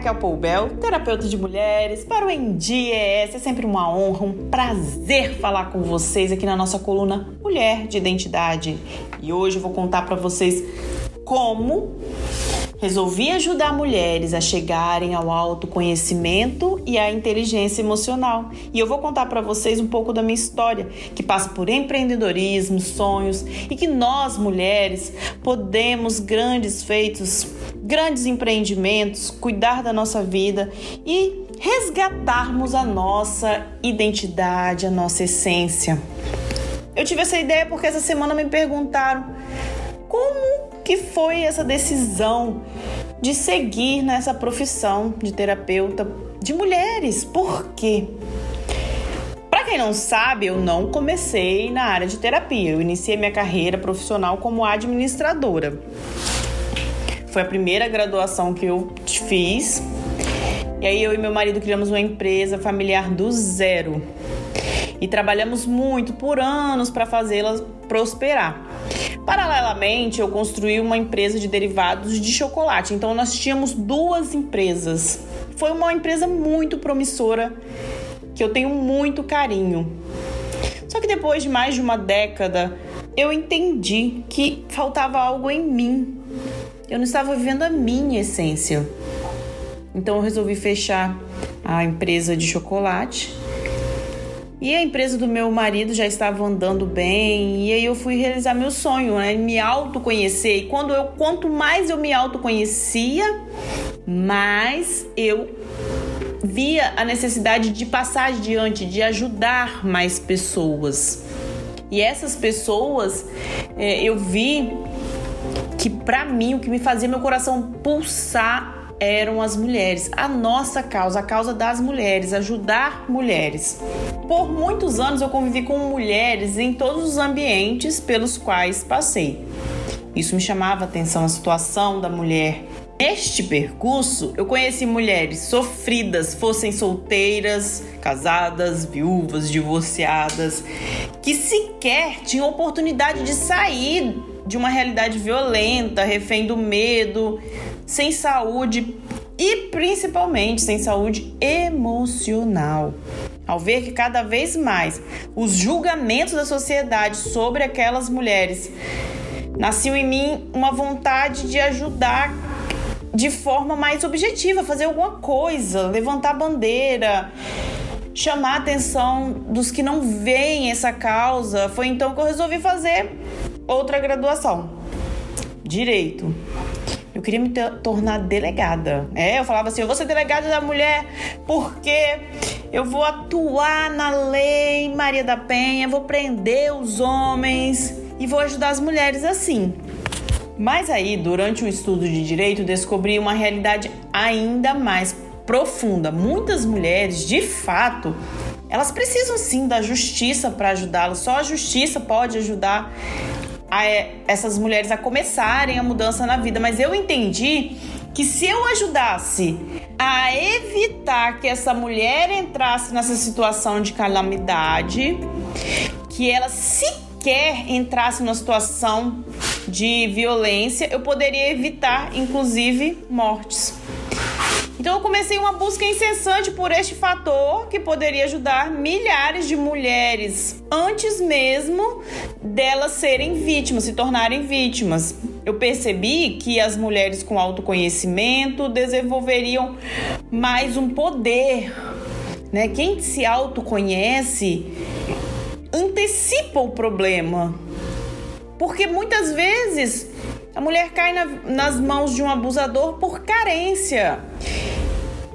Raquel Poubel, terapeuta de mulheres, para o ENDIES. É sempre uma honra, um prazer falar com vocês aqui na nossa coluna Mulher de Identidade. E hoje eu vou contar para vocês como resolvi ajudar mulheres a chegarem ao autoconhecimento e à inteligência emocional. E eu vou contar para vocês um pouco da minha história, que passa por empreendedorismo, sonhos e que nós mulheres podemos grandes feitos, grandes empreendimentos, cuidar da nossa vida e resgatarmos a nossa identidade, a nossa essência. Eu tive essa ideia porque essa semana me perguntaram como que foi essa decisão de seguir nessa profissão de terapeuta de mulheres. Por quê? Para quem não sabe, eu não comecei na área de terapia. Eu iniciei minha carreira profissional como administradora. Foi a primeira graduação que eu fiz. E aí eu e meu marido criamos uma empresa familiar do zero. E trabalhamos muito por anos para fazê-la prosperar. Paralelamente, eu construí uma empresa de derivados de chocolate. Então, nós tínhamos duas empresas. Foi uma empresa muito promissora que eu tenho muito carinho. Só que depois de mais de uma década, eu entendi que faltava algo em mim. Eu não estava vivendo a minha essência. Então eu resolvi fechar a empresa de chocolate e a empresa do meu marido já estava andando bem, e aí eu fui realizar meu sonho, né? Me autoconhecer. E quando eu, quanto mais eu me autoconhecia, mais eu via a necessidade de passar adiante, de ajudar mais pessoas. E essas pessoas, é, eu vi que para mim o que me fazia meu coração pulsar eram as mulheres, a nossa causa, a causa das mulheres, ajudar mulheres. Por muitos anos eu convivi com mulheres em todos os ambientes pelos quais passei. Isso me chamava a atenção, a situação da mulher. Neste percurso, eu conheci mulheres sofridas, fossem solteiras, casadas, viúvas, divorciadas, que sequer tinham oportunidade de sair de uma realidade violenta, refém do medo, sem saúde e principalmente sem saúde emocional. Ao ver que cada vez mais os julgamentos da sociedade sobre aquelas mulheres nasceu em mim uma vontade de ajudar de forma mais objetiva, fazer alguma coisa, levantar bandeira, chamar a atenção dos que não veem essa causa. Foi então que eu resolvi fazer outra graduação, direito. Eu queria me tornar delegada. É, eu falava assim: eu vou ser delegada da mulher porque eu vou atuar na lei Maria da Penha, vou prender os homens e vou ajudar as mulheres assim. Mas aí, durante o estudo de direito, descobri uma realidade ainda mais profunda. Muitas mulheres, de fato, elas precisam sim da justiça para ajudá-las. Só a justiça pode ajudar a, essas mulheres a começarem a mudança na vida, mas eu entendi que se eu ajudasse a evitar que essa mulher entrasse nessa situação de calamidade, que ela sequer entrasse numa situação de violência, eu poderia evitar, inclusive, mortes. Então eu comecei uma busca incessante por este fator que poderia ajudar milhares de mulheres antes mesmo delas serem vítimas, se tornarem vítimas. Eu percebi que as mulheres com autoconhecimento desenvolveriam mais um poder, né? Quem se autoconhece antecipa o problema. Porque muitas vezes a mulher cai na, nas mãos de um abusador por carência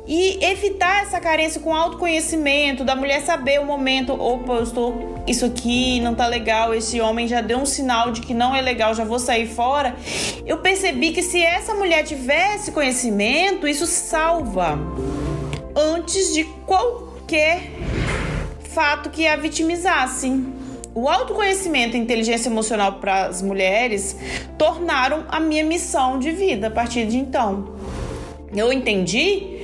e evitar essa carência com autoconhecimento, da mulher saber o momento, opa, eu estou isso aqui não tá legal, esse homem já deu um sinal de que não é legal, já vou sair fora. Eu percebi que se essa mulher tivesse conhecimento, isso salva antes de qualquer fato que a vitimizasse. O autoconhecimento e inteligência emocional para as mulheres tornaram a minha missão de vida a partir de então. Eu entendi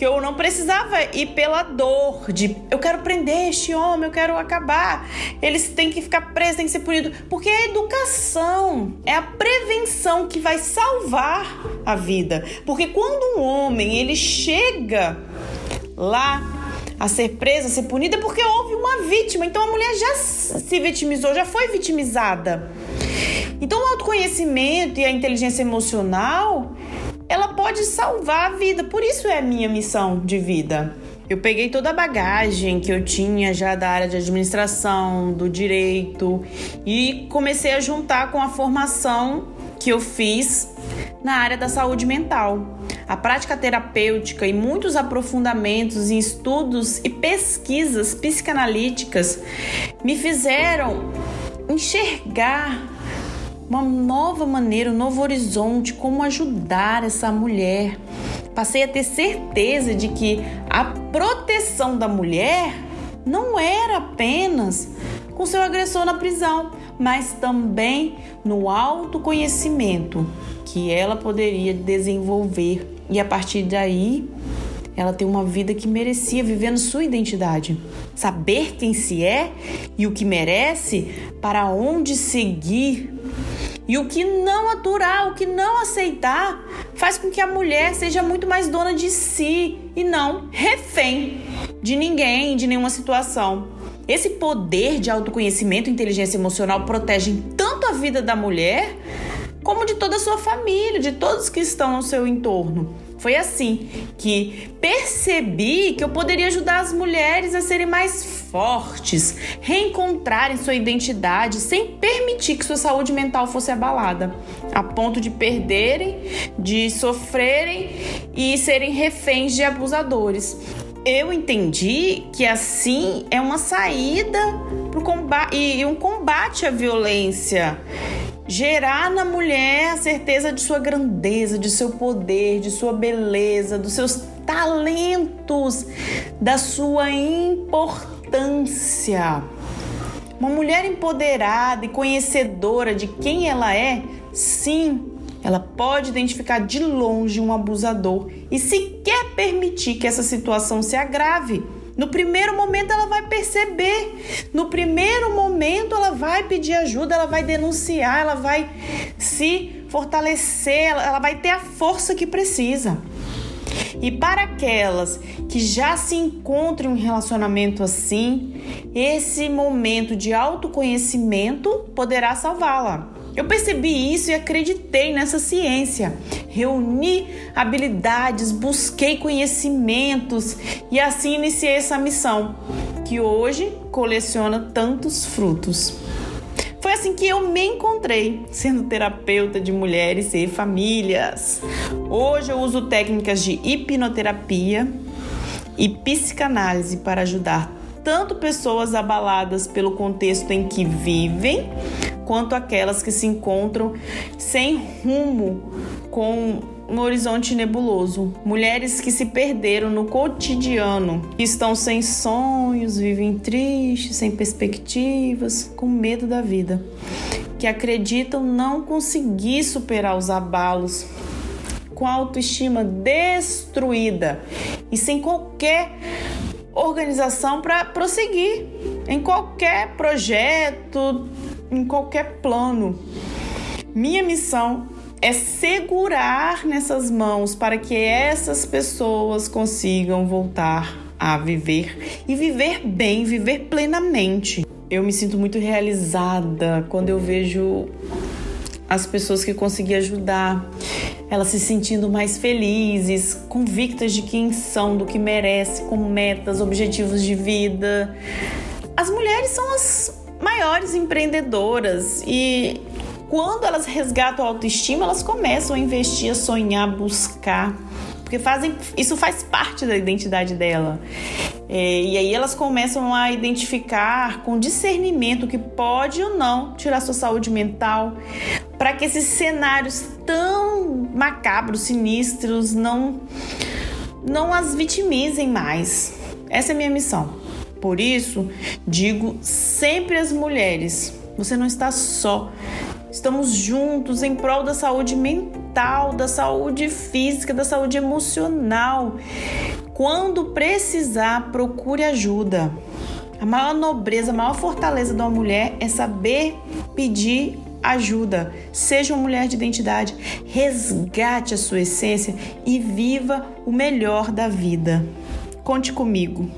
que eu não precisava ir pela dor de eu quero prender este homem, eu quero acabar. Eles têm que ficar presos, têm que ser punidos, porque é a educação, é a prevenção que vai salvar a vida. Porque quando um homem ele chega lá a ser presa, a ser punida, é porque houve uma vítima. Então a mulher já se vitimizou, já foi vitimizada. Então o autoconhecimento e a inteligência emocional, ela pode salvar a vida. Por isso é a minha missão de vida. Eu peguei toda a bagagem que eu tinha já da área de administração, do direito e comecei a juntar com a formação que eu fiz na área da saúde mental. A prática terapêutica e muitos aprofundamentos em estudos e pesquisas psicanalíticas me fizeram enxergar uma nova maneira, um novo horizonte, como ajudar essa mulher. Passei a ter certeza de que a proteção da mulher não era apenas com seu agressor na prisão, mas também no autoconhecimento que ela poderia desenvolver e a partir daí ela ter uma vida que merecia, vivendo sua identidade. Saber quem se é e o que merece, para onde seguir. E o que não aturar, o que não aceitar, faz com que a mulher seja muito mais dona de si e não refém de ninguém, de nenhuma situação. Esse poder de autoconhecimento e inteligência emocional protegem tanto a vida da mulher como de toda a sua família, de todos que estão no seu entorno. Foi assim que percebi que eu poderia ajudar as mulheres a serem mais fortes, reencontrarem sua identidade sem permitir que sua saúde mental fosse abalada, a ponto de perderem, de sofrerem e serem reféns de abusadores. Eu entendi que assim é uma saída pro combate e um combate à violência gerar na mulher a certeza de sua grandeza, de seu poder, de sua beleza, dos seus talentos, da sua importância. Uma mulher empoderada e conhecedora de quem ela é, sim, ela pode identificar de longe um abusador e sequer permitir que essa situação se agrave. No primeiro momento ela vai perceber, no primeiro momento vai pedir ajuda, ela vai denunciar, ela vai se fortalecer, ela vai ter a força que precisa. E para aquelas que já se encontram em um relacionamento assim, esse momento de autoconhecimento poderá salvá-la. Eu percebi isso e acreditei nessa ciência. Reuni habilidades, busquei conhecimentos e assim iniciei essa missão, que hoje coleciona tantos frutos. Foi assim que eu me encontrei, sendo terapeuta de mulheres e famílias. Hoje eu uso técnicas de hipnoterapia e psicanálise para ajudar tanto pessoas abaladas pelo contexto em que vivem, quanto aquelas que se encontram sem rumo, com um horizonte nebuloso. Mulheres que se perderam no cotidiano, que estão sem sonhos, vivem tristes, sem perspectivas, com medo da vida, que acreditam não conseguir superar os abalos, com a autoestima destruída e sem qualquer organização para prosseguir em qualquer projeto, em qualquer plano. Minha missão é segurar nessas mãos para que essas pessoas consigam voltar a viver e viver bem, viver plenamente. Eu me sinto muito realizada quando eu vejo as pessoas que consegui ajudar, elas se sentindo mais felizes, convictas de quem são, do que merece, com metas, objetivos de vida. As mulheres são as maiores empreendedoras e quando elas resgatam a autoestima, elas começam a investir, a sonhar, a buscar, porque fazem isso faz parte da identidade dela. É, e aí elas começam a identificar com discernimento que pode ou não tirar sua saúde mental, para que esses cenários tão macabros, sinistros, não não as vitimizem mais. Essa é a minha missão. Por isso, digo sempre às mulheres: você não está só. Estamos juntos em prol da saúde mental, da saúde física, da saúde emocional. Quando precisar, procure ajuda. A maior nobreza, a maior fortaleza de uma mulher é saber pedir ajuda. Seja uma mulher de identidade, resgate a sua essência e viva o melhor da vida. Conte comigo.